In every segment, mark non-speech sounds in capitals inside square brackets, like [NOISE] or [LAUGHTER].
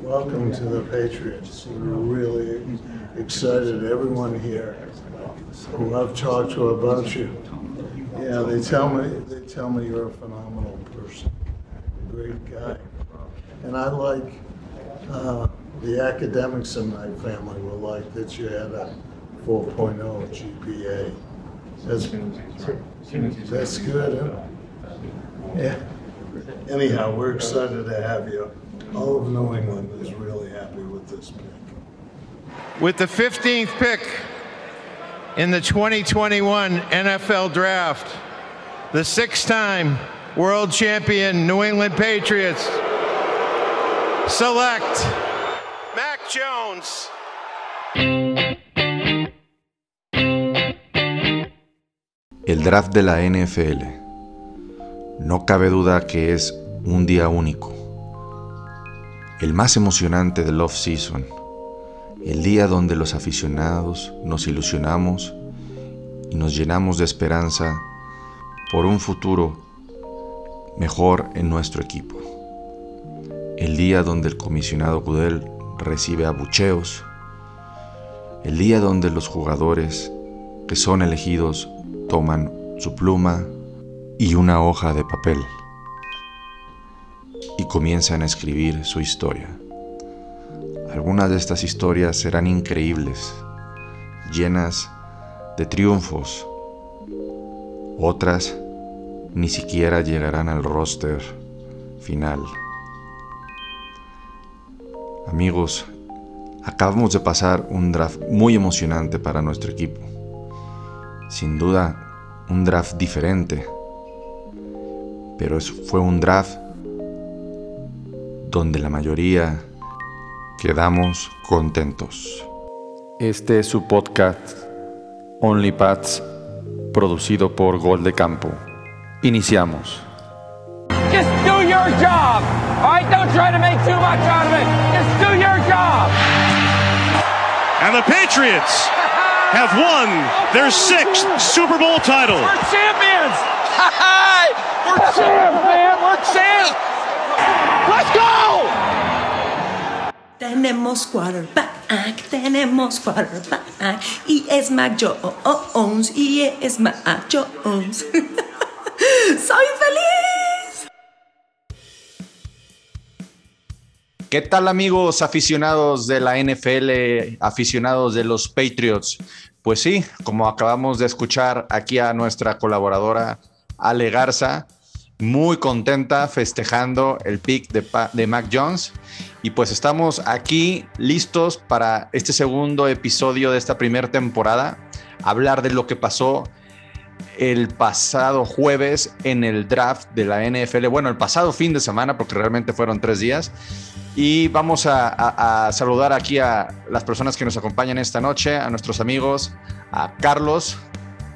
Welcome to the Patriots. We're really excited. Everyone here who I've talked to about you, yeah, they tell me they tell me you're a phenomenal person, a great guy, and I like uh, the academics in my family were like that you had a 4.0 GPA. That's that's good. Huh? Yeah. Anyhow, we're excited to have you. All of New England is really happy with this pick. With the 15th pick in the 2021 NFL Draft, the six time world champion New England Patriots select Mac Jones. El draft de la NFL. No cabe duda que es un día único. El más emocionante del off-season. El día donde los aficionados nos ilusionamos y nos llenamos de esperanza por un futuro mejor en nuestro equipo. El día donde el comisionado Goodell recibe abucheos. El día donde los jugadores que son elegidos toman su pluma y una hoja de papel y comienzan a escribir su historia. Algunas de estas historias serán increíbles, llenas de triunfos. Otras ni siquiera llegarán al roster final. Amigos, acabamos de pasar un draft muy emocionante para nuestro equipo. Sin duda, un draft diferente. Pero fue un draft donde la mayoría quedamos contentos. Este es su podcast Only Pats, producido por Gol de Campo. Iniciamos. Just do your job. All right, don't try to make too much out of it. Just do your job. And the Patriots have won their sixth Super Bowl title. We're champions. [LAUGHS] We're champs, man. We're. Let's go. Tenemos quarterback, tenemos quarterback, y es Mac Jones, y es Mac Jones. [LAUGHS] ¡Soy feliz! ¿Qué tal amigos aficionados de la NFL, aficionados de los Patriots? Pues sí, como acabamos de escuchar aquí a nuestra colaboradora Ale Garza, muy contenta festejando el pick de, de Mac Jones. Y pues estamos aquí listos para este segundo episodio de esta primera temporada, hablar de lo que pasó el pasado jueves en el draft de la NFL. Bueno, el pasado fin de semana, porque realmente fueron tres días. Y vamos a, saludar aquí a las personas que nos acompañan esta noche, a nuestros amigos, a Carlos,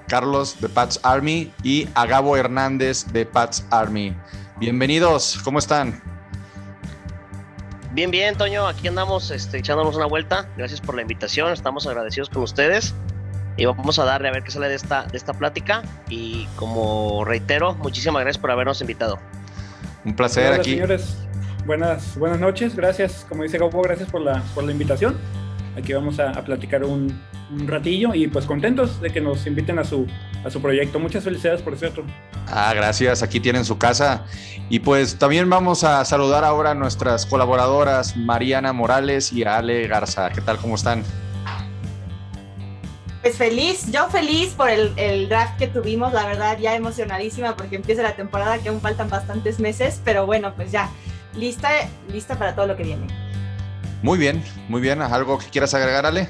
Carlos de Pats Army y a Gabo Hernández de Pats Army. Bienvenidos, ¿cómo están? Bien, bien, Toño, aquí andamos este, echándonos una vuelta. Gracias por la invitación, estamos agradecidos con ustedes. Y vamos a darle a ver qué sale de esta, de esta plática. Y como reitero, muchísimas gracias por habernos invitado. Un placer Hola, aquí. señores, buenas, buenas noches. Gracias, como dice Gabo, gracias por la, por la invitación. Aquí vamos a, a platicar un, un, ratillo y pues contentos de que nos inviten a su, a su proyecto. Muchas felicidades, por cierto. Ah, gracias. Aquí tienen su casa. Y pues también vamos a saludar ahora a nuestras colaboradoras, Mariana Morales y Ale Garza. ¿Qué tal? ¿Cómo están? Pues feliz, yo feliz por el, el, draft que tuvimos, la verdad ya emocionadísima porque empieza la temporada que aún faltan bastantes meses, pero bueno, pues ya, lista, lista para todo lo que viene. Muy bien, muy bien. ¿Algo que quieras agregar, Ale?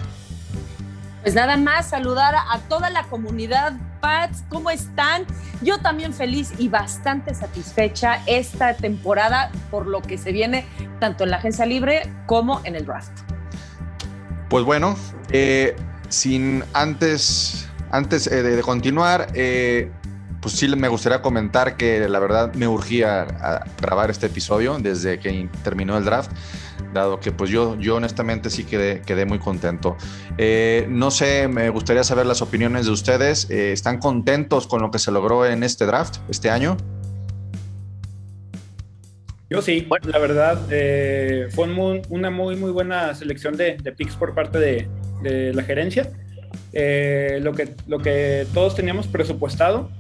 Pues nada más saludar a toda la comunidad Pats, ¿cómo están? Yo también feliz y bastante satisfecha esta temporada por lo que se viene tanto en la agencia libre como en el draft. Pues bueno, eh, sin antes, antes eh, de, de, continuar, eh, pues sí me gustaría comentar que la verdad me urgía a grabar este episodio desde que terminó el draft, dado que pues yo, yo honestamente sí quedé, quedé muy contento. Eh, no sé, me gustaría saber las opiniones de ustedes. Eh, ¿Están contentos con lo que se logró en este draft este año? Yo sí, la verdad, eh, fue una muy, muy buena selección de, de picks por parte de, de la gerencia. Eh, lo, que, lo que todos teníamos presupuestado,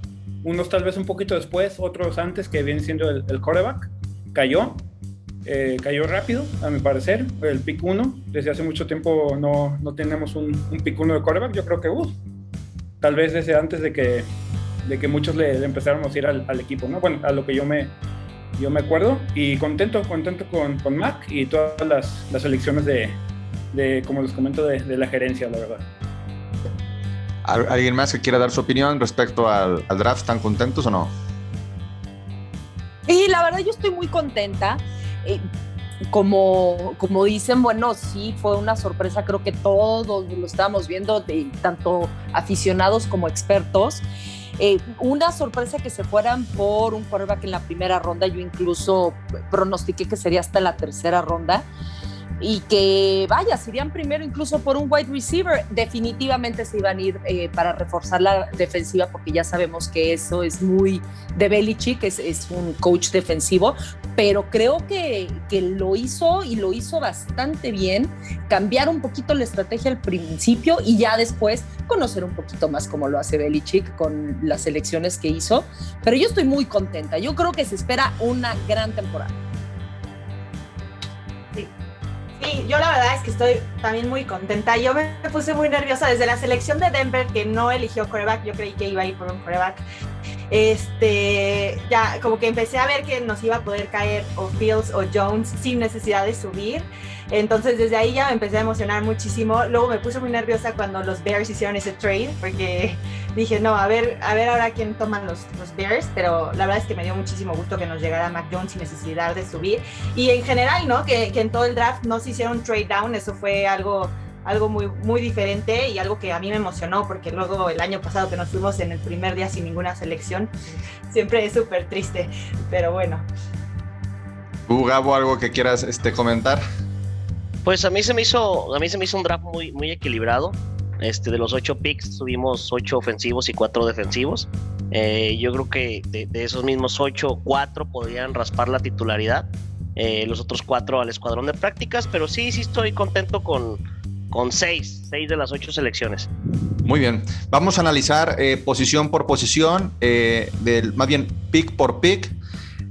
unos tal vez un poquito después, otros antes, que viene siendo el, el coreback, cayó. Eh, cayó rápido, a mi parecer, el pick 1. Desde hace mucho tiempo no, no tenemos un, un pick 1 de coreback. Yo creo que uh, tal vez desde antes de que, de que muchos le, le empezaron a ir al, al, equipo, ¿no? Bueno, a lo que yo me, yo me acuerdo. Y contento, contento con, con Mac y todas las, las elecciones de, de, como les comento, de, de la gerencia, la verdad. ¿Alguien más que quiera dar su opinión respecto al, al, draft? ¿Están contentos o no? Y la verdad yo estoy muy contenta. Eh, como, como dicen, bueno, sí, fue una sorpresa, creo que todos lo estábamos viendo, de, tanto aficionados como expertos. Eh, una sorpresa que se fueran por un quarterback en la primera ronda, yo incluso pronostiqué que sería hasta la tercera ronda y que vaya, si irían primero incluso por un wide receiver, definitivamente se iban a ir eh, para reforzar la defensiva porque ya sabemos que eso es muy de Belichick, es, es un coach defensivo, pero creo que, que, lo hizo y lo hizo bastante bien, cambiar un poquito la estrategia al principio y ya después conocer un poquito más cómo lo hace Belichick con las elecciones que hizo, pero yo estoy muy contenta, yo creo que se espera una gran temporada. Yo la verdad es que estoy también muy contenta. Yo me puse muy nerviosa desde la selección de Denver, que no eligió coreback. Yo creí que iba a ir por un coreback. Este, ya como que empecé a ver que nos iba a poder caer o Fields o Jones sin necesidad de subir. Entonces desde ahí ya me empecé a emocionar muchísimo. Luego me puse muy nerviosa cuando los Bears hicieron ese trade, porque [LAUGHS] dije, no, a ver, a ver ahora quién toman los, los Bears, pero la verdad es que me dio muchísimo gusto que nos llegara Mac Jones sin necesidad de subir. Y en general, ¿no? Que, que en todo el draft no se hicieron trade down, eso fue algo algo muy, muy diferente y algo que a mí me emocionó porque luego el año pasado que nos fuimos en el primer día sin ninguna selección, [LAUGHS] siempre es súper triste, pero bueno. ¿Tú, Gabo, algo que quieras este, comentar? Pues a mí se me hizo, a mí se me hizo un draft muy, muy equilibrado. Este, de los ocho picks tuvimos ocho ofensivos y cuatro defensivos. Eh, yo creo que de, esos mismos ocho, cuatro podrían raspar la titularidad. Eh, los otros cuatro al escuadrón de prácticas, pero sí, sí estoy contento con, con seis, seis de las ocho selecciones. Muy bien, vamos a analizar eh, posición por posición, eh, del, más bien pick por pick.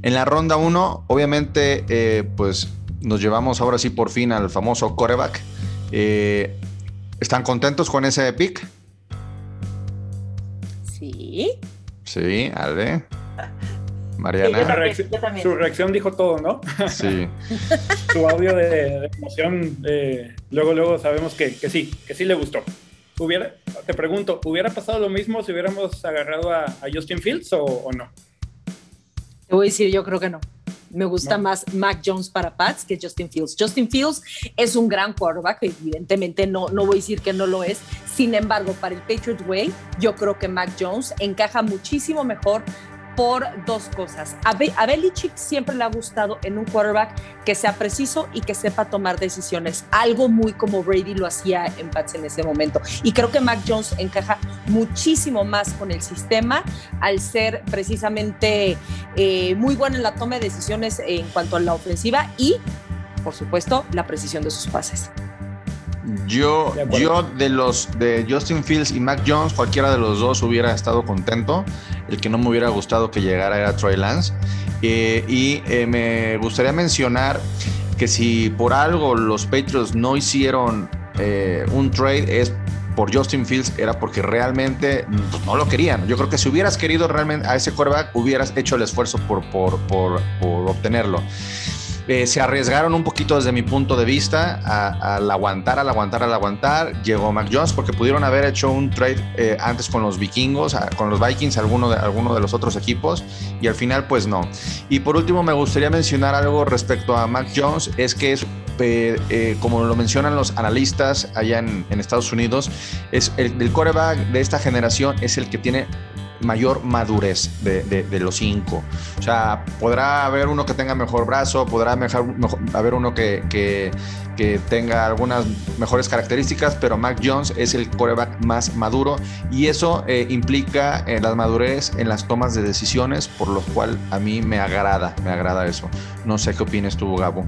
En la ronda 1, obviamente, eh, pues nos llevamos ahora sí por fin al famoso coreback. Eh, ¿Están contentos con ese pick? Sí. Sí, Ale. [LAUGHS] Mariana. Sí, reacción, su reacción dijo todo, ¿no? Sí. [LAUGHS] su audio de, de emoción, eh, luego, luego sabemos que, que, sí, que sí le gustó. Hubiera, te pregunto, ¿hubiera pasado lo mismo si hubiéramos agarrado a, a Justin Fields o, o, no? Te voy a decir, yo creo que no. Me gusta más Mac Jones para Pats que Justin Fields. Justin Fields es un gran quarterback, evidentemente no, no voy a decir que no lo es. Sin embargo, para el Patriot Way, yo creo que Mac Jones encaja muchísimo mejor por dos cosas. A, Be a Belichick siempre le ha gustado en un quarterback que sea preciso y que sepa tomar decisiones, algo muy como Brady lo hacía en Pats en ese momento. Y creo que Mac Jones encaja muchísimo más con el sistema al ser precisamente eh, muy bueno en la toma de decisiones en cuanto a la ofensiva y, por supuesto, la precisión de sus pases. Yo de, yo de los de Justin Fields y Mac Jones, cualquiera de los dos hubiera estado contento. El que no me hubiera gustado que llegara era Troy Lance. Eh, y eh, me gustaría mencionar que si por algo los Patriots no hicieron eh, un trade es por Justin Fields era porque realmente pues, no lo querían. Yo creo que si hubieras querido realmente a ese quarterback, hubieras hecho el esfuerzo por, por, por, por obtenerlo. Eh, se arriesgaron un poquito desde mi punto de vista al aguantar, al aguantar, al aguantar. Llegó Mac Jones porque pudieron haber hecho un trade eh, antes con los vikingos, con los Vikings, alguno de, de los otros equipos, y al final pues no. Y por último me gustaría mencionar algo respecto a Mac Jones, es que es eh, como lo mencionan los analistas allá en, Estados Unidos, es el, el, quarterback de esta generación es el que tiene mayor madurez de, de, los cinco. O sea, podrá haber uno que tenga mejor brazo, podrá mejor, haber uno que, que, que, tenga algunas mejores características, pero Mac Jones es el coreback más maduro y eso eh, implica eh, la madurez en las tomas de decisiones, por lo cual a mí me agrada, me agrada eso. No sé qué opinas tú, Gabo.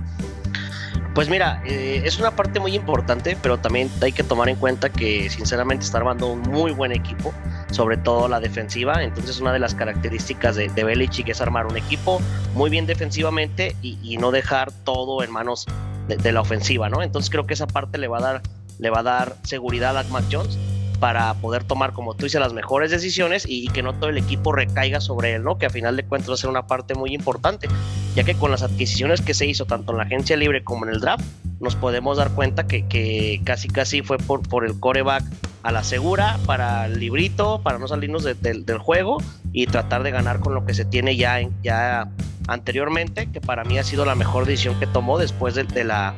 Pues mira, eh, es una parte muy importante, pero también hay que tomar en cuenta que sinceramente está armando un muy buen equipo, sobre todo la defensiva. Entonces una de las características de, Belichick es armar un equipo muy bien defensivamente y, no dejar todo en manos de, la ofensiva, ¿no? Entonces creo que esa parte le va a dar, le va a dar seguridad a Mac Jones para poder tomar, como tú dices, las mejores decisiones y, que no todo el equipo recaiga sobre él, ¿no? Que a final de cuentas va ser una parte muy importante, ya que con las adquisiciones que se hizo tanto en la agencia libre como en el draft, nos podemos dar cuenta que, que casi casi fue por, por el coreback a la segura, para el librito, para no salirnos de, de, del juego y tratar de ganar con lo que se tiene ya, ya anteriormente, que para mí ha sido la mejor decisión que tomó después de, la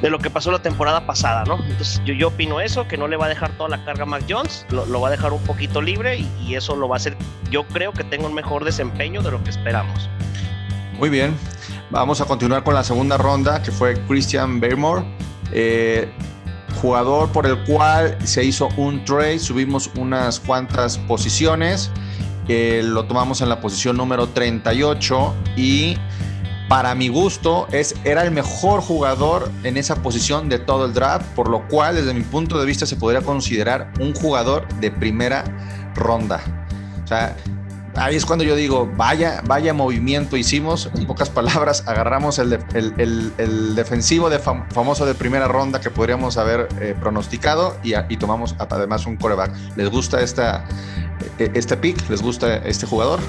de lo que pasó la temporada pasada, ¿no? Entonces yo, opino eso, que no le va a dejar toda la carga a Mac Jones, lo, va a dejar un poquito libre y, eso lo va a hacer, yo creo que tenga un mejor desempeño de lo que esperamos. Muy bien, vamos a continuar con la segunda ronda, que fue Christian Barrymore, eh, jugador por el cual se hizo un trade, subimos unas cuantas posiciones, lo tomamos en la posición número 38 y para mi gusto, es, era el mejor jugador en esa posición de todo el draft, por lo cual, desde mi punto de vista, se podría considerar un jugador de primera ronda. O sea, ahí es cuando yo digo, vaya, vaya movimiento hicimos. En pocas palabras, agarramos el, el, defensivo de fam famoso de primera ronda que podríamos haber eh, pronosticado y, tomamos además un coreback. ¿Les gusta esta, este pick? ¿Les gusta este jugador?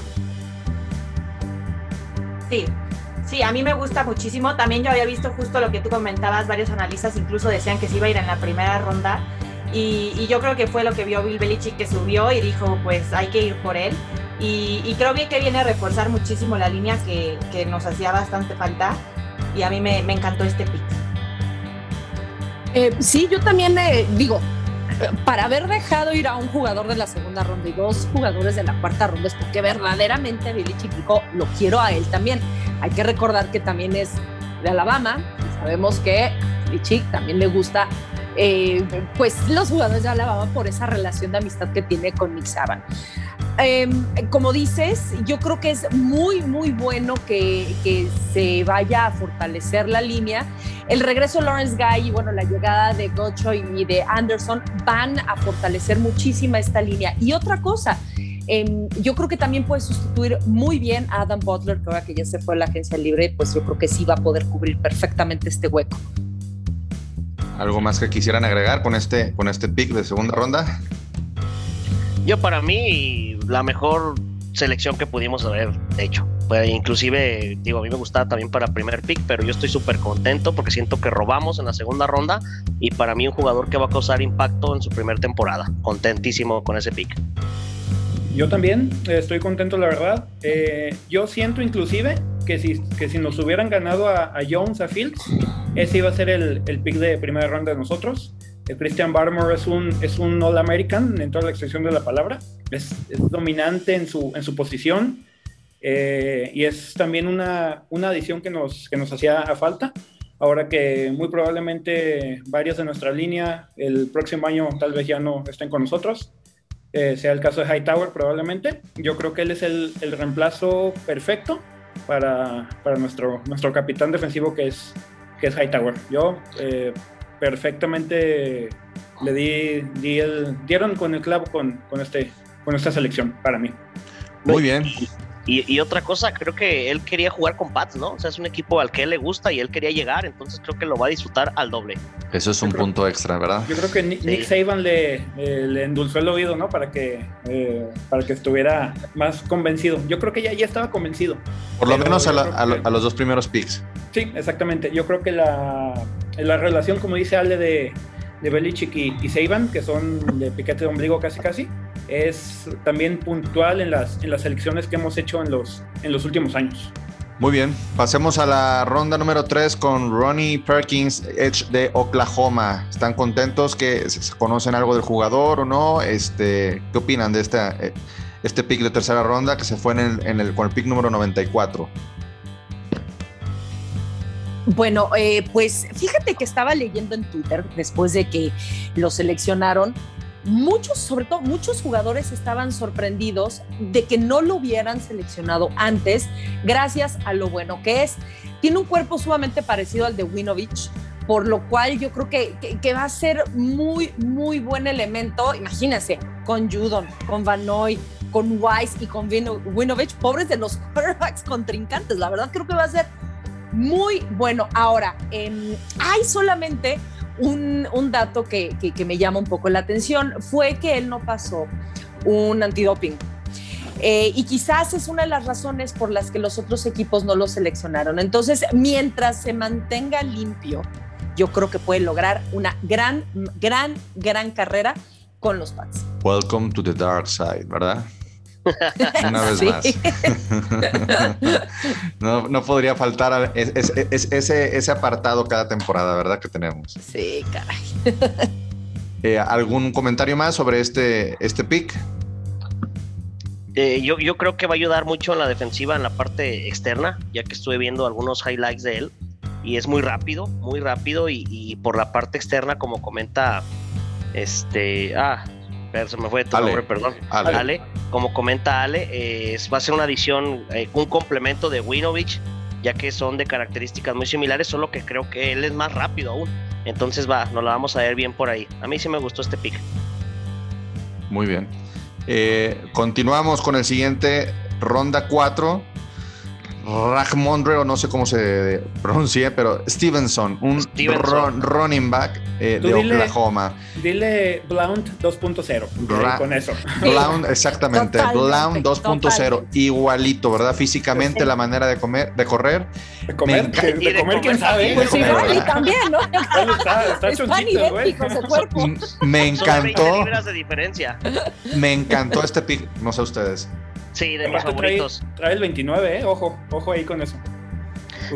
Sí, Sí, a mí me gusta muchísimo. También yo había visto justo lo que tú comentabas, varios analistas incluso decían que se iba a ir en la primera ronda. Y, y yo creo que fue lo que vio Bill Belichick que subió y dijo, pues hay que ir por él. Y, creo bien que viene a reforzar muchísimo la línea que, que nos hacía bastante falta. Y a mí me, me encantó este pick. Eh, sí, yo también eh, digo, para haber dejado ir a un jugador de la segunda ronda y dos jugadores de la cuarta ronda es porque verdaderamente Billy Chiquico lo quiero a él también. Hay que recordar que también es de Alabama y sabemos que Billy Chick también le gusta eh, pues los jugadores de Alabama por esa relación de amistad que tiene con Nick Saban. Eh, como dices, yo creo que es muy, muy bueno que, que, se vaya a fortalecer la línea. El regreso de Lawrence Guy y bueno, la llegada de Gocho y de Anderson van a fortalecer muchísima esta línea. Y otra cosa, eh, yo creo que también puede sustituir muy bien a Adam Butler, que ahora que ya se fue a la agencia libre, pues yo creo que sí va a poder cubrir perfectamente este hueco. ¿Algo más que quisieran agregar con este, con este pick de segunda ronda? Yo para mí la mejor selección que pudimos haber hecho. Pues, inclusive, digo, a mí me gustaba también para primer pick, pero yo estoy súper contento porque siento que robamos en la segunda ronda y para mí un jugador que va a causar impacto en su primera temporada. Contentísimo con ese pick. Yo también estoy contento, la verdad. Eh, yo siento inclusive que si, que si nos hubieran ganado a, a Jones, a Fields, ese iba a ser el, el pick de primera ronda de nosotros. Eh, Christian Barmore es un, es un All-American en toda la extensión de la palabra. Es, es dominante en su, en su posición eh, y es también una, una adición que nos, que nos hacía a falta. Ahora que muy probablemente varios de nuestra línea el próximo año tal vez ya no estén con nosotros. Eh, sea el caso de Hightower probablemente. Yo creo que él es el, el reemplazo perfecto para, para, nuestro, nuestro capitán defensivo que es, que es Hightower. Yo eh, perfectamente le di, di, el, dieron con el clavo con, con, este, con esta selección para mí. Muy bien. Y, y, otra cosa, creo que él quería jugar con Pats, ¿no? O sea, es un equipo al que él le gusta y él quería llegar, entonces creo que lo va a disfrutar al doble. Eso es un creo, punto extra, ¿verdad? Yo creo que Nick, sí. Nick Saban le, eh, le, endulzó el oído, ¿no? Para que, eh, para que estuviera más convencido. Yo creo que ya, ya estaba convencido. Por lo menos a, la, a, que... a, los dos primeros picks. Sí, exactamente. Yo creo que la, la relación, como dice Ale, de, Belichick y, y Saban, que son de piquete de ombligo casi casi, es también puntual en las, en las elecciones que hemos hecho en los, en los últimos años. Muy bien, pasemos a la ronda número 3 con Ronnie Perkins, Edge de Oklahoma. ¿Están contentos que conocen algo del jugador o no? Este, ¿Qué opinan de esta, este pick de tercera ronda que se fue en el, en el, con el pick número 94. Bueno, eh, pues fíjate que estaba leyendo en Twitter después de que lo seleccionaron. Muchos, sobre todo muchos jugadores estaban sorprendidos de que no lo hubieran seleccionado antes, gracias a lo bueno que es. Tiene un cuerpo sumamente parecido al de Winovich, por lo cual yo creo que, que, va a ser muy, muy buen elemento. Imagínense, con Judon, con Vanoy, con Wise y con Winovich, pobres de los [LAUGHS] quarterbacks contrincantes. La verdad creo que va a ser muy bueno. Ahora, eh, hay solamente un, dato que, me llama un poco la atención, fue que él no pasó un antidoping. Eh, y quizás es una de las razones por las que los otros equipos no lo seleccionaron. Entonces, mientras se mantenga limpio, yo creo que puede lograr una gran, gran, gran carrera con los Pats. Welcome to the dark side, ¿verdad? [LAUGHS] Una vez sí. más. [LAUGHS] no, no, podría faltar es, es, es, ese, ese apartado cada temporada, ¿verdad? Que tenemos. Sí, caray. [LAUGHS] eh, ¿Algún comentario más sobre este, este pick? Eh, yo, yo creo que va a ayudar mucho en la defensiva, en la parte externa, ya que estuve viendo algunos highlights de él. Y es muy rápido, muy rápido. Y, y por la parte externa, como comenta este. Ah, se me fue tu Ale. nombre, perdón. Ale. Ale. Como comenta Ale, eh, va a ser una adición, eh, un complemento de Winovich, ya que son de características muy similares, solo que creo que él es más rápido aún. Entonces va, nos la vamos a ver bien por ahí. A mí sí me gustó este pick. Muy bien. Eh, continuamos con el siguiente, ronda 4. Rajmondre, o no sé cómo se pronuncia, pero Stevenson, un Stevenson. Run, running back eh, de dile, Oklahoma. Dile Blount 2.0. Con eso. [LAUGHS] Blount, exactamente. Blount 2.0. Igualito, ¿verdad? Físicamente, la manera de comer, de correr. De comer, de, de, comer quién sabe. Pues igual y también, ¿no? [LAUGHS] Está, está de cuerpo. [LAUGHS] Me encantó. libras de diferencia. Me encantó este pick, no sé ustedes. Sí, de mis favoritos. Trae, trae, el 29, ¿eh? Ojo, ojo ahí con eso.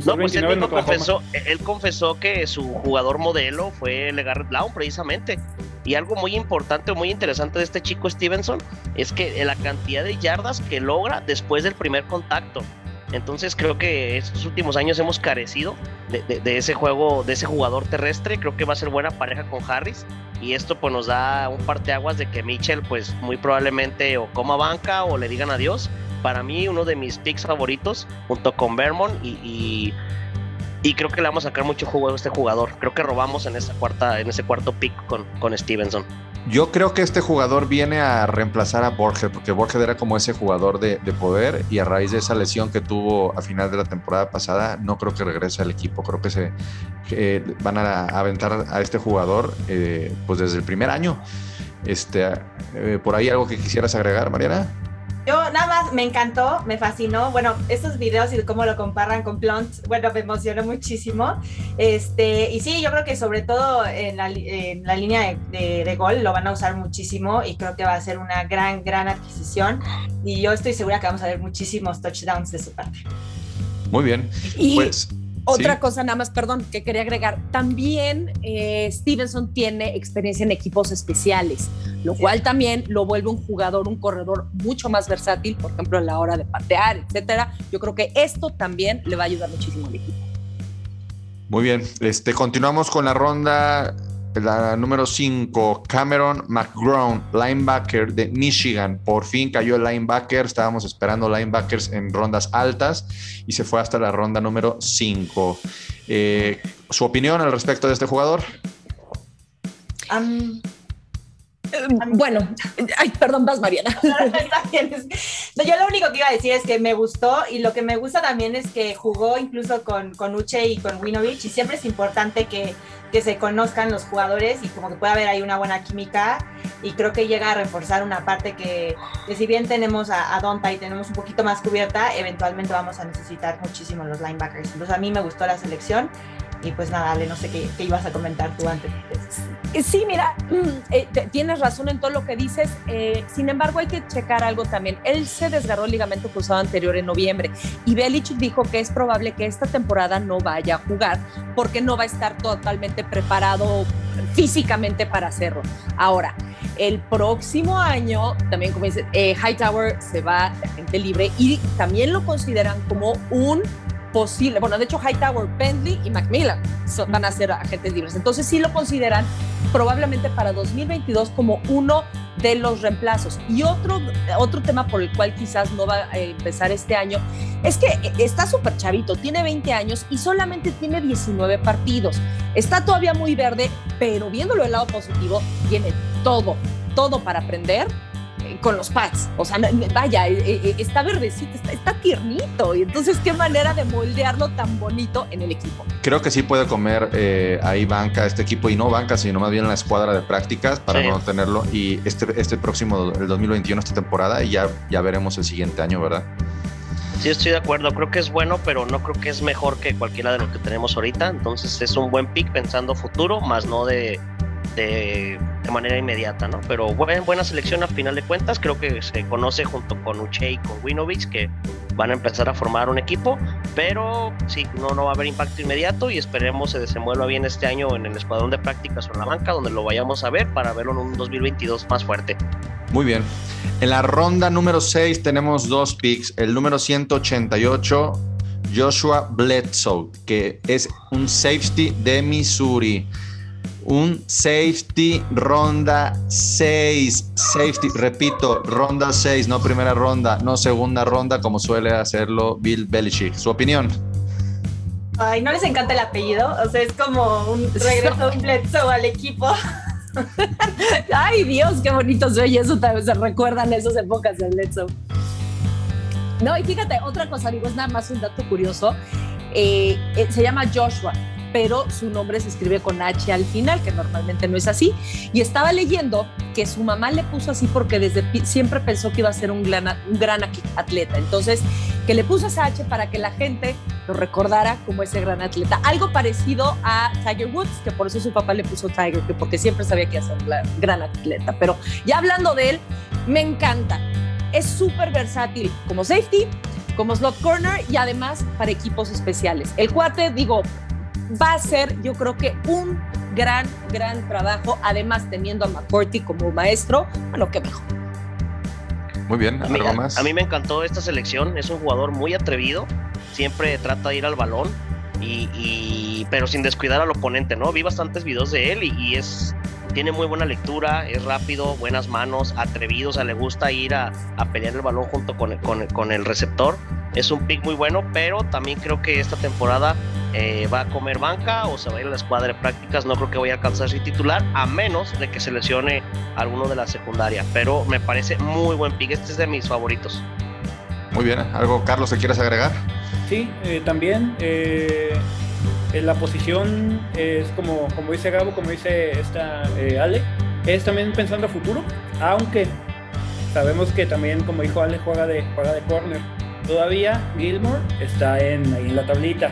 No, pues él, mismo confesó, él confesó que su jugador modelo fue LeGarrette Blount, precisamente. Y algo muy importante o muy interesante de este chico Stevenson es que la cantidad de yardas que logra después del primer contacto. Entonces creo que estos últimos años hemos carecido de, ese juego, de ese jugador terrestre. Creo que va a ser buena pareja con Harris. Y esto pues nos da un parteaguas de que Mitchell pues muy probablemente o coma banca o le digan adiós. Para mí uno de mis picks favoritos junto con Vermont y, y, creo que le vamos a sacar mucho jugo a este jugador. Creo que robamos en esa cuarta, en ese cuarto pick con, con Stevenson. Yo creo que este jugador viene a reemplazar a Borges, porque Borges era como ese jugador de, de, poder y a raíz de esa lesión que tuvo a final de la temporada pasada, no creo que regrese al equipo. Creo que se eh, van a aventar a este jugador eh, pues desde el primer año. Este, eh, ¿Por ahí algo que quisieras agregar, Mariana? Yo nada más me encantó, me fascinó. Bueno, estos videos y cómo lo comparan con Blunt, bueno, me emocionó muchísimo. Este, y sí, yo creo que sobre todo en la, en la línea de, de, de, gol lo van a usar muchísimo y creo que va a ser una gran, gran adquisición. Y yo estoy segura que vamos a ver muchísimos touchdowns de su parte. Muy bien. Y pues. Otra ¿Sí? cosa nada más, perdón, que quería agregar. También eh, Stevenson tiene experiencia en equipos especiales, lo sí. cual también lo vuelve un jugador, un corredor mucho más versátil, por ejemplo, a la hora de patear, etcétera. Yo creo que esto también le va a ayudar muchísimo al equipo. Muy bien, este, continuamos con la ronda la número 5, Cameron McGrone, linebacker de Michigan. Por fin cayó el linebacker. Estábamos esperando linebackers en rondas altas y se fue hasta la ronda número 5. Eh, ¿Su opinión al respecto de este jugador? Um, bueno, ay, perdón, vas, Mariana. [LAUGHS] No, yo lo único que iba a decir es que me gustó y lo que me gusta también es que jugó incluso con, con Uche y con Winovich y siempre es importante que, que se conozcan los jugadores y como que pueda haber ahí una buena química y creo que llega a reforzar una parte que, que si bien tenemos a, a Donta y tenemos un poquito más cubierta, eventualmente vamos a necesitar muchísimo los linebackers. Entonces a mí me gustó la selección y pues nada, Ale, no sé qué, ibas a comentar tú antes. Sí, mira, eh, tienes razón en todo lo que dices. Eh, sin embargo, hay que checar algo también. Él se desgarró el ligamento cruzado anterior en noviembre y Belichick dijo que es probable que esta temporada no vaya a jugar porque no va a estar totalmente preparado físicamente para hacerlo. Ahora, El próximo año, también como dice, eh, Hightower se va de gente libre y también lo consideran como un posible, bueno, de hecho Hightower, Bentley y Macmillan son, van a ser agentes libres. Entonces sí lo consideran probablemente para 2022 como uno de los reemplazos. Y otro, otro tema por el cual quizás no va a empezar este año es que está súper chavito, tiene 20 años y solamente tiene 19 partidos. Está todavía muy verde, pero viéndolo del lado positivo, tiene todo, todo para aprender con los pads. O sea, vaya, eh, eh, está verdecito, está, está, tiernito. Y entonces, qué manera de moldearlo tan bonito en el equipo. Creo que sí puede comer eh, ahí banca este equipo y no banca, sino más bien la escuadra de prácticas para sí. no tenerlo. Y este, este próximo, el 2021, esta temporada, y ya, ya veremos el siguiente año, ¿verdad? Sí, estoy de acuerdo. Creo que es bueno, pero no creo que es mejor que cualquiera de los que tenemos ahorita. Entonces, es un buen pick pensando futuro, más no de de, manera inmediata, ¿no? Pero buena, buena selección a final de cuentas, creo que se conoce junto con Uche y con Winovich que van a empezar a formar un equipo, pero sí, no, no va a haber impacto inmediato y esperemos se desenvuelva bien este año en el escuadrón de prácticas o en la banca, donde lo vayamos a ver para verlo en un 2022 más fuerte. Muy bien. En la ronda número 6 tenemos dos picks. El número 188, Joshua Bledsoe, que es un safety de Missouri un safety ronda 6. Safety, repito, ronda 6, no primera ronda, no segunda ronda como suele hacerlo Bill Belichick. ¿Su opinión? Ay, ¿no les encanta el apellido? O sea, es como un regreso de un al equipo. [LAUGHS] Ay, Dios, qué bonito se oye eso. Se recuerdan esas épocas de Bledsoe. No, y fíjate, otra cosa, digo, es nada más un dato curioso. Eh, eh, se llama Joshua pero su nombre se escribe con H al final, que normalmente no es así. Y estaba leyendo que su mamá le puso así porque desde siempre pensó que iba a ser un gran, atleta. Entonces, que le puso esa H para que la gente lo recordara como ese gran atleta. Algo parecido a Tiger Woods, que por eso su papá le puso Tiger, que porque siempre sabía que iba a ser un gran atleta. Pero ya hablando de él, me encanta. Es súper versátil como safety, como slot corner y además para equipos especiales. El cuate, digo, va a ser, yo creo que un gran, gran trabajo, además teniendo a McCourty como maestro, bueno, qué mejor. Muy bien, a ¿algo mí, más? A, a mí me encantó esta selección, es un jugador muy atrevido, siempre trata de ir al balón, y, y, pero sin descuidar al oponente, ¿no? Vi bastantes videos de él y, y es tiene muy buena lectura, es rápido, buenas manos, atrevido, o sea, le gusta ir a, a pelear el balón junto con el, con, con el receptor. Es un pick muy bueno, pero también creo que esta temporada eh, va a comer banca o se va a ir a la escuadra de prácticas. No creo que vaya a alcanzar su titular, a menos de que se lesione alguno de la secundaria. Pero me parece muy buen pick. Este es de mis favoritos. Muy bien. ¿Algo, Carlos, que quieras agregar? Sí, eh, también. Eh, la posición es como, como dice Gabo, como dice esta Ale, es también pensando a futuro, aunque sabemos que también, como dijo Ale, juega de, juega de corner. Todavía Gilmore está en, ahí en la tablita.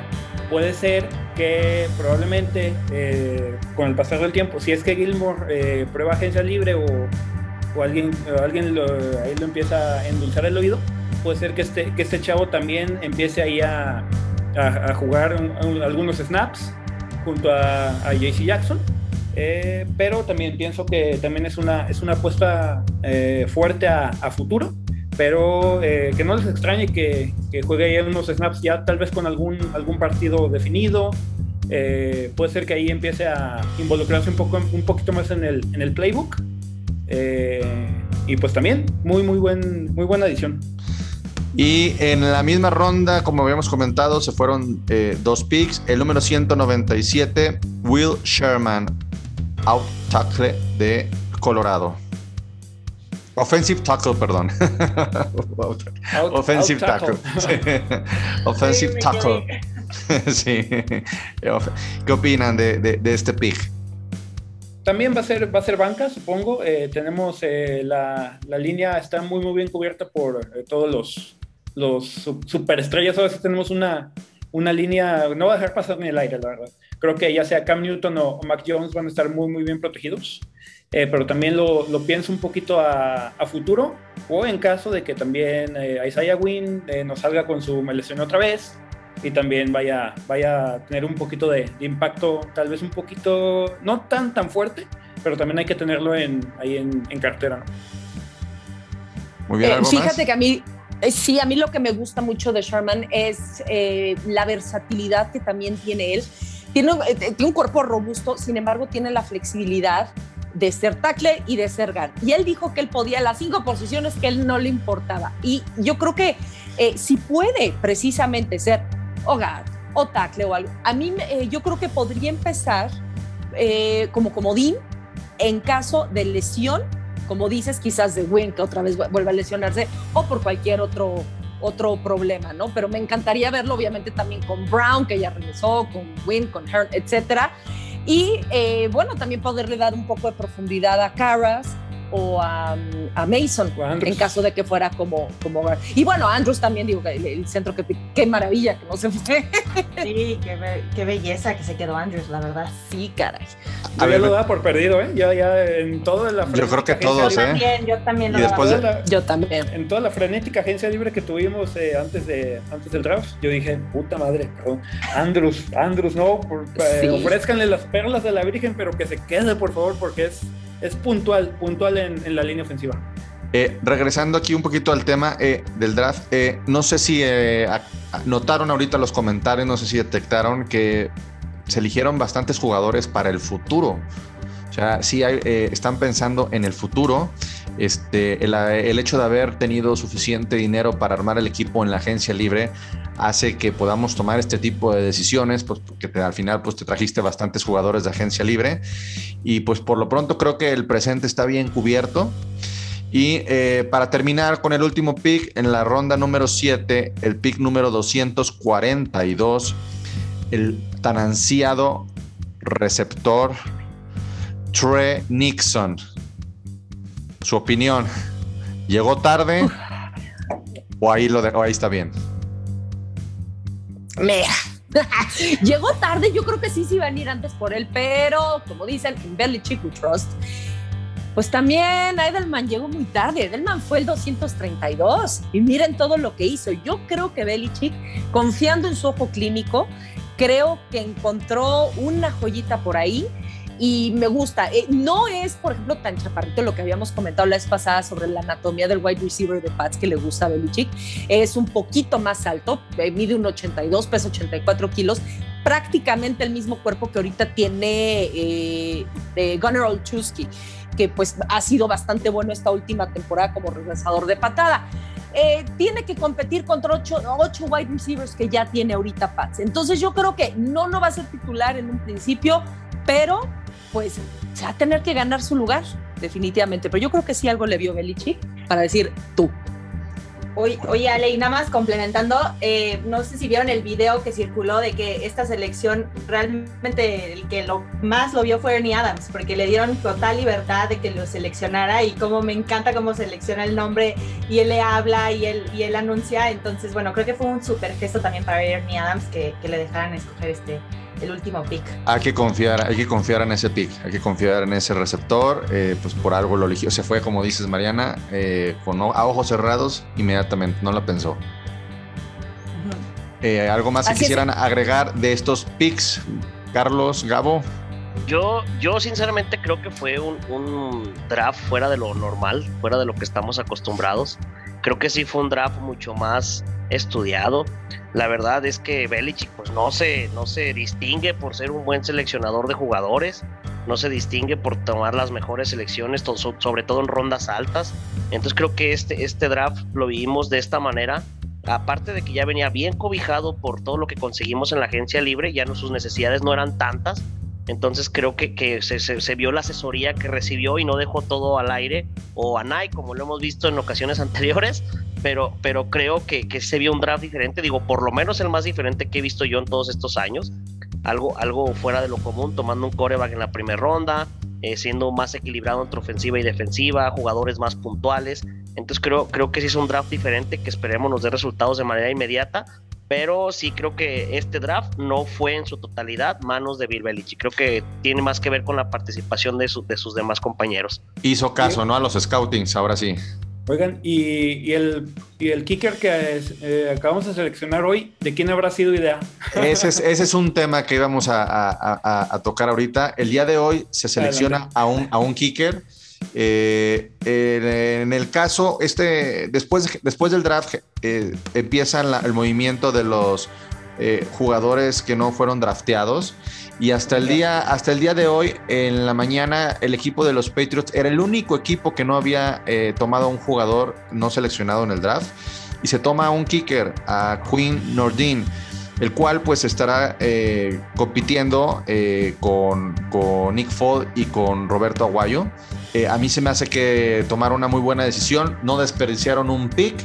Puede ser que probablemente eh, con el pasar del tiempo, si es que Gilmore eh, prueba agencia libre o, o alguien, alguien lo, ahí lo empieza a endulzar el oído, puede ser que este, que este chavo también empiece ahí a, a, jugar un, un, algunos snaps junto a, a JC Jackson. Eh, pero también pienso que también es una, es una apuesta eh, fuerte a, futuro. Pero eh, que no les extrañe que, que juegue ahí unos snaps ya tal vez con algún, algún partido definido. Puede ser que ahí empiece a involucrarse un, poco, un poquito más en el, en el playbook. y pues también, muy, muy, buen, muy buena edición. Y en la misma ronda, como habíamos comentado, se fueron eh, dos picks. El número 197, Will Sherman, out tackle de Colorado. Offensive tackle, perdón. [LAUGHS] Out, Offensive out tackle. tackle. Sí. [LAUGHS] Offensive tackle. [LAUGHS] sí. ¿Qué opinan de, de, de, este pick? También va a ser, va a ser banca, supongo. Eh, tenemos eh, la, la, línea, está muy, muy bien cubierta por eh, todos los, los superestrellas. Ahora sí tenemos una, una línea, no va a dejar pasar ni el aire, la verdad. Creo que ya sea Cam Newton o, o Mac Jones van a estar muy, muy bien protegidos. Eh, pero también lo, lo, pienso un poquito a, a, futuro, o en caso de que también eh, Isaiah Wynn eh, nos salga con su me lesionó otra vez y también vaya, vaya a tener un poquito de, de, impacto, tal vez un poquito, no tan tan fuerte, pero también hay que tenerlo en, ahí en, en cartera, ¿no? Muy bien, Eh, ¿algo fíjate más? que a mí, sí, a mí lo que me gusta mucho de Sherman es eh, la versatilidad que también tiene él. Tiene, eh, tiene un cuerpo robusto, sin embargo, tiene la flexibilidad de ser tackle y de ser guard. Y él dijo que él podía las cinco posiciones que él no le importaba. Y yo creo que eh, si puede precisamente ser o guard o tackle o algo, a mí eh, yo creo que podría empezar eh, como comodín en caso de lesión, como dices, quizás de Win, que otra vez vu- vuelva a lesionarse, o por cualquier otro, otro problema, ¿no? Pero me encantaría verlo, obviamente, también con Brown, que ya regresó, con Win, con Hearn, etcétera. Y eh, bueno, también poderle dar un poco de profundidad a Caras o a, a Mason, en caso de que fuera como, como. Y bueno, Andrews también, digo, el, el centro, que qué maravilla que no se fue. Sí, qué, be- qué belleza que se quedó Andrews, la verdad. Sí, caray. A ver, lo daba por perdido, ¿eh? Ya, ya en toda la Yo creo que todos, ¿eh? yo también Y lo daba. después de- la- Yo también. en toda la frenética agencia libre que tuvimos eh, antes, de, antes del draft, yo dije, puta madre, perdón, Andrews, Andrews, no, por, eh, Sí. ofrézcanle las perlas de la Virgen, pero que se quede, por favor, porque es, es puntual, puntual en, en la línea ofensiva. Eh, regresando aquí un poquito al tema eh, del draft, eh, no sé si notaron ahorita los comentarios, no sé si detectaron que se eligieron bastantes jugadores para el futuro. O sea, sí están pensando en el futuro. Este, el, hecho de haber tenido suficiente dinero para armar el equipo en la agencia libre hace que podamos tomar este tipo de decisiones, pues porque al final pues te trajiste bastantes jugadores de agencia libre y pues por lo pronto creo que el presente está bien cubierto. Y eh, para terminar con el último pick, en la ronda número 7, el pick número 242, el tan ansiado receptor Trey Nixon. Su opinión, ¿llegó tarde o ahí, lo de- o ahí está bien? Mira, [LAUGHS] llegó tarde, yo creo que sí se iban a ir antes por él, pero como dicen, en Belichick we trust. Pues también Edelman llegó muy tarde. Edelman fue el 232 y miren todo lo que hizo. Yo creo que Belichick, confiando en su ojo clínico, creo que encontró una joyita por ahí y me gusta. Eh, no es, por ejemplo, tan chaparrito lo que habíamos comentado la vez pasada sobre la anatomía del wide receiver de Pats que le gusta a Belichick. Es un poquito más alto, eh, mide un 82, pesa 84 kilos, prácticamente el mismo cuerpo que ahorita tiene eh, eh, Gunnar Olszewski, que pues ha sido bastante bueno esta última temporada como regresador de patada. Eh, tiene que competir contra ocho, ocho wide receivers que ya tiene ahorita Pats. Entonces yo creo que no, no va a ser titular en un principio, pero pues se va a tener que ganar su lugar, definitivamente. Pero yo creo que sí algo le vio Belichick para decir tú. Oye, Ale, y nada más complementando, eh, no sé si vieron el video que circuló de que esta selección realmente el que lo más lo vio fue Ernie Adams, porque le dieron total libertad de que lo seleccionara y como me encanta cómo selecciona el nombre y él le habla y él, y él anuncia. Entonces, bueno, creo que fue un súper gesto también para Ernie Adams que, que le dejaran escoger este, el último pick. Hay que confiar, hay que confiar en ese pick, hay que confiar en ese receptor, eh, pues por algo lo eligió. Se fue, como dices, Mariana, eh, con a ojos cerrados, inmediatamente, no la pensó. Eh, ¿Algo más que es. quisieran agregar de estos picks? Carlos, Gabo. Yo, yo sinceramente creo que fue un, un draft fuera de lo normal, fuera de lo que estamos acostumbrados. Creo que sí fue un draft mucho más estudiado. La verdad es que Belichick pues no se, no se distingue por ser un buen seleccionador de jugadores, no se distingue por tomar las mejores selecciones, sobre todo en rondas altas. Entonces creo que este, este draft lo vimos de esta manera. Aparte de que ya venía bien cobijado por todo lo que conseguimos en la agencia libre, ya sus necesidades no eran tantas. Entonces creo que, se, vio la asesoría que recibió y no dejó todo al aire o a Nike, como lo hemos visto en ocasiones [LAUGHS] anteriores, pero, pero creo que, que se vio un draft diferente, digo, por lo menos el más diferente que he visto yo en todos estos años. Algo, algo fuera de lo común, tomando un coreback en la primera ronda, eh, siendo más equilibrado entre ofensiva y defensiva, jugadores más puntuales. Entonces creo, creo que sí es un draft diferente que esperemos nos dé resultados de manera inmediata. Pero sí creo que este draft no fue en su totalidad manos de Bill Belichick. Creo que tiene más que ver con la participación de, su- de sus demás compañeros. Hizo caso, ¿no? A los scoutings, ahora sí. Oigan, y, y el, y el kicker que es, eh, acabamos de seleccionar hoy, ¿de quién habrá sido idea? Ese es, ese es un tema que íbamos a, a- a- a tocar ahorita. El día de hoy se selecciona a un, a un kicker. Eh, en, en el caso, este, después, después del draft, eh, empieza la- el movimiento de los eh, jugadores que no fueron drafteados. Y hasta el, día, hasta el día de hoy, en la mañana, el equipo de los Patriots era el único equipo que no había eh, tomado a un jugador no seleccionado en el draft. Y se toma a un kicker, a Quinn Nordin, el cual pues estará eh, compitiendo eh, con, con Nick Fodd y con Roberto Aguayo. Eh, a mí se me hace que tomaron una muy buena decisión, no desperdiciaron un pick.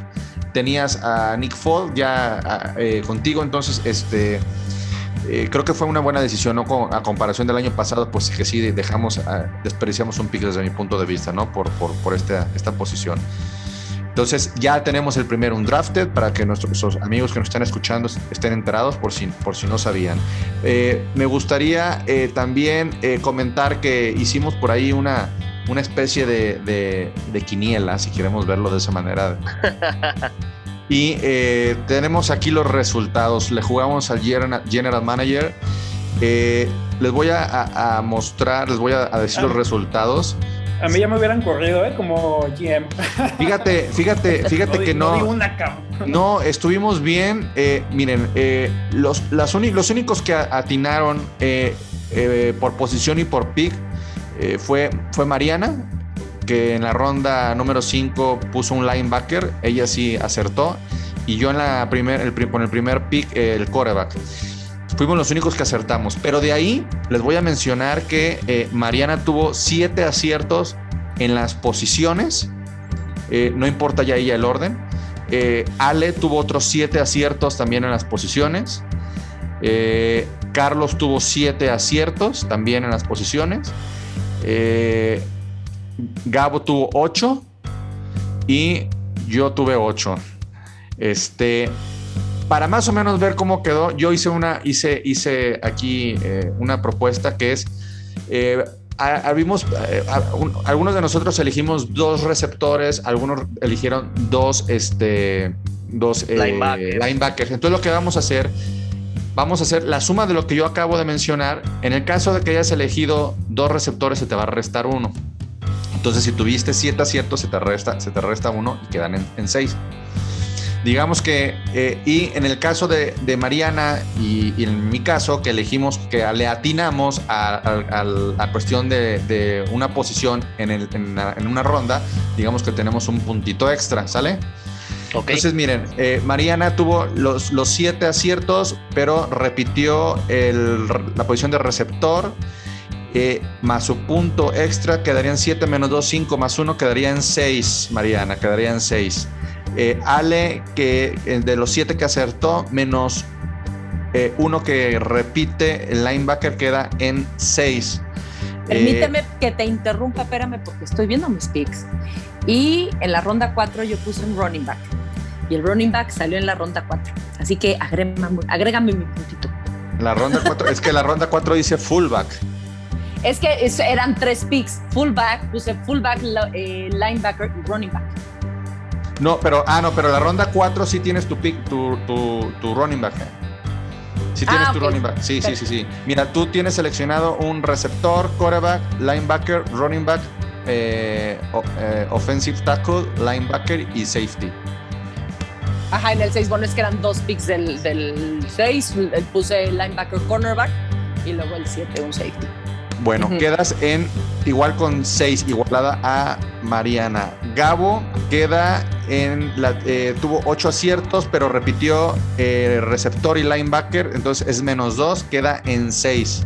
Tenías a Nick Fodd ya a- eh, contigo, entonces este, eh, creo que fue una buena decisión, ¿no? Con- a comparación del año pasado, pues que sí dejamos, ah, desperdiciamos un pick desde mi punto de vista, ¿no? Por, por, por esta, esta posición. Entonces ya tenemos el primero, un drafted, para que nuestros amigos que nos están escuchando estén enterados por si, por si no sabían. Me gustaría también comentar que hicimos por ahí una, una especie de, de- de quiniela, si queremos verlo de esa manera. [LAUGHS] Y eh, tenemos aquí los resultados. Le jugamos al General Manager. Eh, les voy a, mostrar, les voy a, a decir los resultados. A mí ya me hubieran corrido, ¿eh? Como GM. [LAUGHS] Fíjate, fíjate, [LAUGHS] fíjate que no. una. No, estuvimos bien. Eh, miren, eh, los, las los únicos que atinaron eh, eh, por posición y por pick eh, fue, fue Mariana, que en la ronda número 5 puso un linebacker. Ella sí acertó. Y yo en la primer, el, con el primer pick, el quarterback. Fuimos los únicos que acertamos. Pero de ahí les voy a mencionar que eh, Mariana tuvo siete aciertos en las posiciones. Eh, no importa ya ella el orden. Ale tuvo otros siete aciertos también en las posiciones. Carlos tuvo siete aciertos también en las posiciones. Eh, Gabo tuvo ocho. Y yo tuve ocho. Este, para más o menos ver cómo quedó, yo hice una, hice, hice aquí eh, una propuesta que es, eh, habimos, eh, un- algunos de nosotros elegimos dos receptores, algunos eligieron dos, este, dos eh, Linebackers. linebackers. Entonces lo que vamos a hacer, vamos a hacer la suma de lo que yo acabo de mencionar. En el caso de que hayas elegido dos receptores, se te va a restar uno. Entonces, si tuviste siete aciertos, se te resta, se te resta uno y quedan en, seis. Digamos que, eh, y en el caso de, Mariana y, en mi caso, que elegimos, que le atinamos a, a- la cuestión de, una posición en una ronda, digamos que tenemos un puntito extra, ¿sale? Entonces, miren, eh, Mariana tuvo los, los siete aciertos, pero repitió el- la posición de receptor. eh, más su punto extra quedarían 7 menos 2, 5 más 1 quedaría en 6, Mariana, quedaría en 6. Ale, que eh, de los 7 que acertó, menos eh, uno que repite, el linebacker queda en 6. Permíteme que te interrumpa, espérame, porque estoy viendo mis picks. Y en la ronda 4 yo puse un running back. Y el running back salió en la ronda 4. Así que agrégame, agrégame mi puntito. la ronda 4, es que la ronda 4 dice fullback. Es que eran tres picks. Fullback, puse fullback, eh, linebacker y running back. No, pero, ah, no, pero la ronda 4 sí tienes tu pick, tu, tu, tu running back. Sí tienes Ah, tu running back. Sí, sí, sí, sí. Mira, tú tienes seleccionado un receptor, quarterback, linebacker, running back, eh, eh, offensive tackle, linebacker y safety. Ajá, en el 6, bueno, es que eran dos picks del, del 6. Puse linebacker, cornerback y luego el 7, un safety. Bueno, Ujú. quedas en igual con 6, igualada a Mariana. Gabo queda en la, eh, tuvo 8 aciertos, pero repitió eh, receptor y linebacker, entonces es menos 2, queda en 6.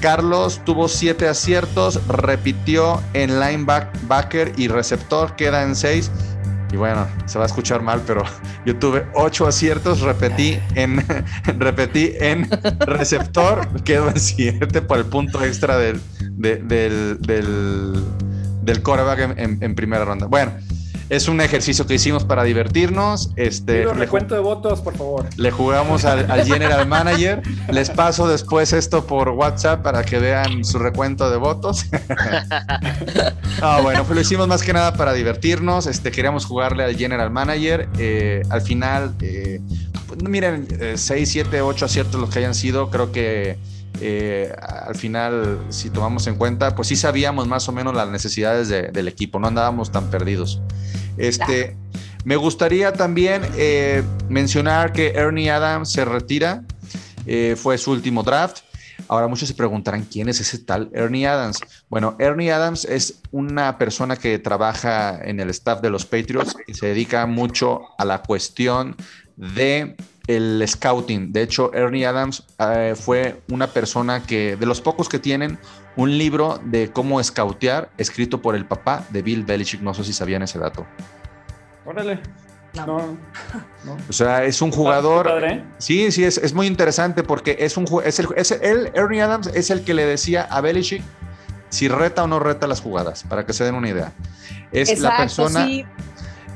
Carlos tuvo 7 aciertos, repitió en linebacker y receptor, queda en 6. Y bueno, se va a escuchar mal, pero yo tuve 8 aciertos, repetí en, [LAUGHS] repetí en receptor, quedó en 7 por el punto extra del, de- del, del, del en- en primera ronda. Bueno, es un ejercicio que hicimos para divertirnos. Este, Pido recuento de votos, por favor. le jugamos al, al General Manager. Les paso después esto por WhatsApp para que vean su recuento de votos. [LAUGHS] Ah, bueno, pues lo hicimos más que nada para divertirnos. Este, queríamos jugarle al General Manager. Eh, al final, eh, pues, miren, 6, 7, 8 aciertos los que hayan sido. Creo que eh, al final, si tomamos en cuenta, pues sí sabíamos más o menos las necesidades de- del equipo, no andábamos tan perdidos. Este, me gustaría también eh, mencionar que Ernie Adams se retira, eh, fue su último draft. Ahora muchos se preguntarán quién es ese tal Ernie Adams. Bueno, Ernie Adams es una persona que trabaja en el staff de los Patriots y se dedica mucho a la cuestión de el scouting. De hecho, Ernie Adams eh, fue una persona que, de los pocos que tienen, un libro de cómo scoutear, escrito por el papá de Bill Belichick. No sé si sabían ese dato. Órale. No. no. [LAUGHS] O sea, es un jugador. Padre, ¿eh? Sí, sí, es, es muy interesante porque es un es el, es Ernie Adams, es el que le decía a Belichick si reta o no reta las jugadas, para que se den una idea. Es la persona. sí.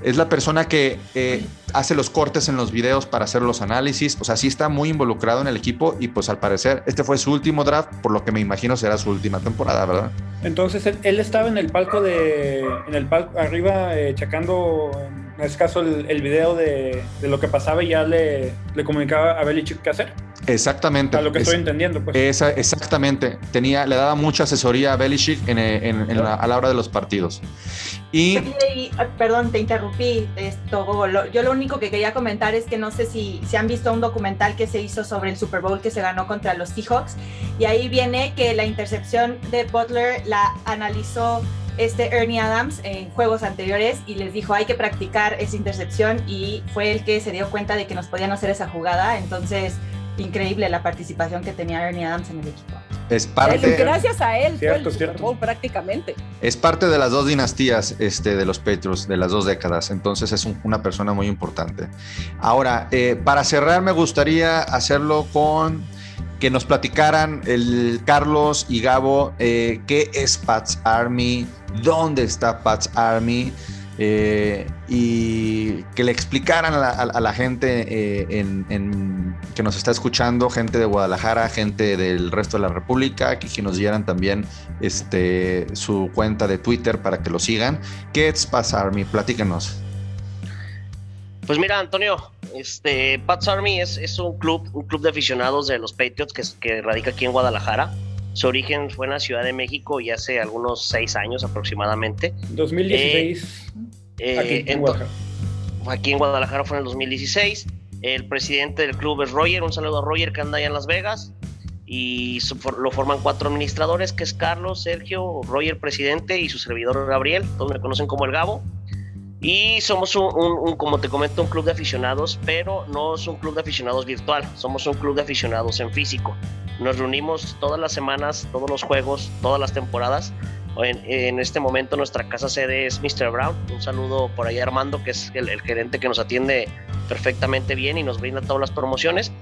Es la persona que eh, hace los cortes en los videos para hacer los análisis. O sea, sí está muy involucrado en el equipo y pues al parecer este fue su último draft, por lo que me imagino será su última temporada, ¿verdad? Entonces él, él estaba en el palco de. En el palco arriba, eh, checando, en este caso, el, video de, de lo que pasaba y ya le, le comunicaba a Belichick qué hacer. Exactamente. A lo que Es- estoy entendiendo, pues. esa- exactamente. Tenía, le daba mucha asesoría a Belichick en, en- en la- a la hora de los partidos. Y ah, perdón, te interrumpí. Esto. Lo- yo lo único que quería comentar es que no sé si, si han visto un documental que se hizo sobre el Super Bowl que se ganó contra los Seahawks. Y ahí viene que la intercepción de Butler la analizó este Ernie Adams en juegos anteriores y les dijo hay que practicar esa intercepción y fue el que se dio cuenta de que nos podían hacer esa jugada. Entonces, increíble la participación que tenía Ernie Adams en el equipo. es parte. Gracias a él Cierto, fue el Super. Bowl prácticamente. Es parte de las dos dinastías este, de los Patriots, de las dos décadas. Entonces es un- una persona muy importante. Ahora, eh, para cerrar, me gustaría hacerlo con que nos platicaran el Carlos y Gabo eh, qué es Pats Army, dónde está Pats Army. eh, y que le explicaran a la, a- a la gente eh, en- en- que nos está escuchando, gente de Guadalajara, gente del resto de la República, que, que nos dieran también este, su cuenta de Twitter para que lo sigan. ¿Qué es Pats Army? Platícanos. Pues mira, Antonio, este Pats Army es, es un club, un club de aficionados de los Patriots que, que radica aquí en Guadalajara. Su origen fue en la Ciudad de México y hace algunos seis años aproximadamente. 2016. Eh, aquí en Guadalajara. aquí en Guadalajara fue en el 2016. El presidente del club es Roger, un saludo a Roger que anda allá en Las Vegas. Y lo forman cuatro administradores, que es Carlos, Sergio, Roger, presidente, y su servidor Gabriel, todos me conocen como el Gabo. Y somos un, como te comento, un club de aficionados, pero no es un club de aficionados virtual, somos un club de aficionados en físico. Nos reunimos todas las semanas, todos los juegos, todas las temporadas. En, en este momento nuestra casa sede es Mr. Brown. Un saludo por ahí a Armando, que es el, el gerente que nos atiende perfectamente bien y nos brinda todas las promociones.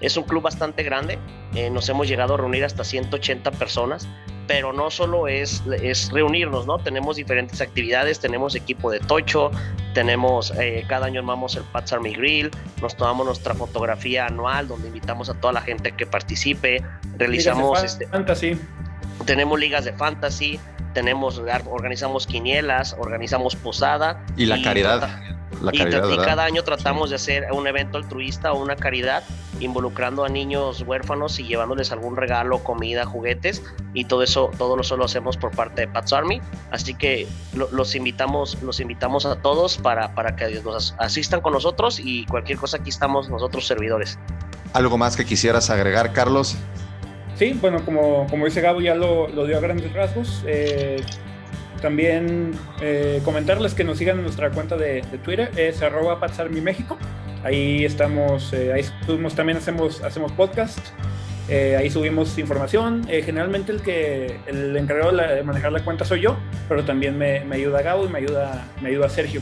Es un club bastante grande, eh, nos hemos llegado a reunir hasta 180 personas, pero no solo es, es reunirnos, ¿no? Tenemos diferentes actividades, tenemos equipo de tocho, tenemos, eh, cada año armamos el Pats Army Grill, nos tomamos nuestra fotografía anual donde invitamos a toda la gente que participe, realizamos... De este, Fantasy. Tenemos ligas de fantasy, tenemos organizamos quinielas, organizamos posada Y la caridad. La y, caridad, tra- y ¿verdad? cada año tratamos de hacer un evento altruista o una caridad involucrando a niños huérfanos y llevándoles algún regalo, comida, juguetes y todo eso todo eso lo hacemos por parte de Pats Army, así que lo- los invitamos los invitamos a todos para, para que nos asistan con nosotros y cualquier cosa aquí estamos nosotros servidores. ¿Algo más que quisieras agregar, Carlos? Sí, bueno, como, como dice Gabo, ya lo, dio a grandes rasgos. Eh, también eh, comentarles que nos sigan en nuestra cuenta de, Twitter, es arroba México. Ahí estamos, eh, ahí subimos, también hacemos, hacemos podcast. Eh, ahí subimos información. Generalmente el que el encargado de manejar la cuenta soy yo, pero también me, me ayuda Gabo y me ayuda, me ayuda Sergio.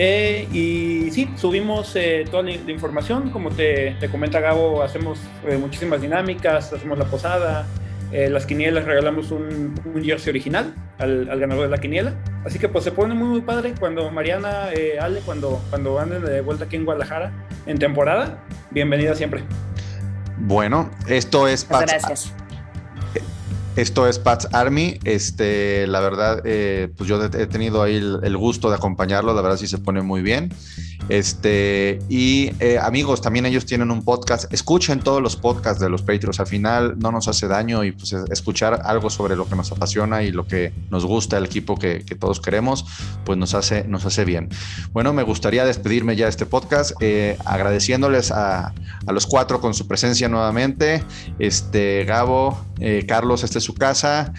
Eh, y sí, subimos eh, toda la, la información. Como te, te comenta Gabo, hacemos eh, muchísimas dinámicas, hacemos la posada. Eh, las quinielas regalamos un, un jersey original al, al, ganador de la quiniela. Así que pues se pone muy, muy padre cuando Mariana, eh, Ale, cuando, cuando anden de vuelta aquí en Guadalajara en temporada. Bienvenida siempre. Bueno, esto es Pats, Gracias. Esto es Pats Army. Este, la verdad, eh, pues yo he tenido ahí el, gusto de acompañarlo. La verdad sí se pone muy bien. Este, y eh, amigos, también ellos tienen un podcast. Escuchen todos los podcasts de los Patriots. Al final no nos hace daño y pues escuchar algo sobre lo que nos apasiona y lo que nos gusta el equipo que, todos queremos, pues nos hace, nos hace bien. Bueno, me gustaría despedirme ya de este podcast, eh, agradeciéndoles a, a, los cuatro con su presencia nuevamente. Este, Gabo, Carlos, esta es su casa.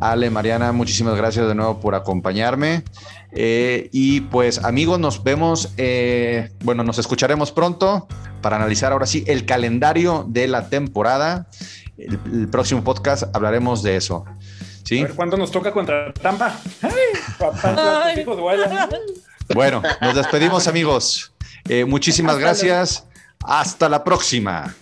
Ale, Mariana, muchísimas gracias de nuevo por acompañarme. Eh, y pues amigos, nos vemos, eh, bueno, nos escucharemos pronto para analizar ahora sí el calendario de la temporada. El, el próximo podcast hablaremos de eso. ¿Sí? A ver cuándo nos toca contra Tampa. ¡Ay, papá, [LAUGHS] Ay. Bueno, nos despedimos amigos. Eh, muchísimas gracias. Hasta la próxima.